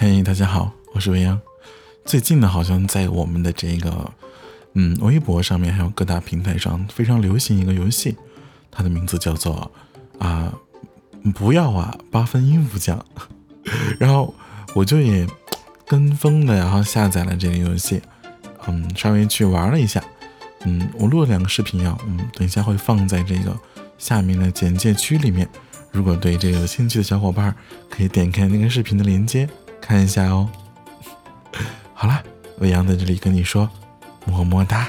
嘿，大家好，我是未央。最近呢，好像在我们的这个嗯微博上面，还有各大平台上非常流行一个游戏，它的名字叫做啊不要啊八分音符奖。然后我就也跟风的，然后下载了这个游戏，嗯，稍微去玩了一下，嗯，我录了两个视频啊，嗯，等一下会放在这个下面的简介区里面。如果对这个有兴趣的小伙伴，可以点开那个视频的链接看一下哦。好了，未央在这里跟你说，么么哒。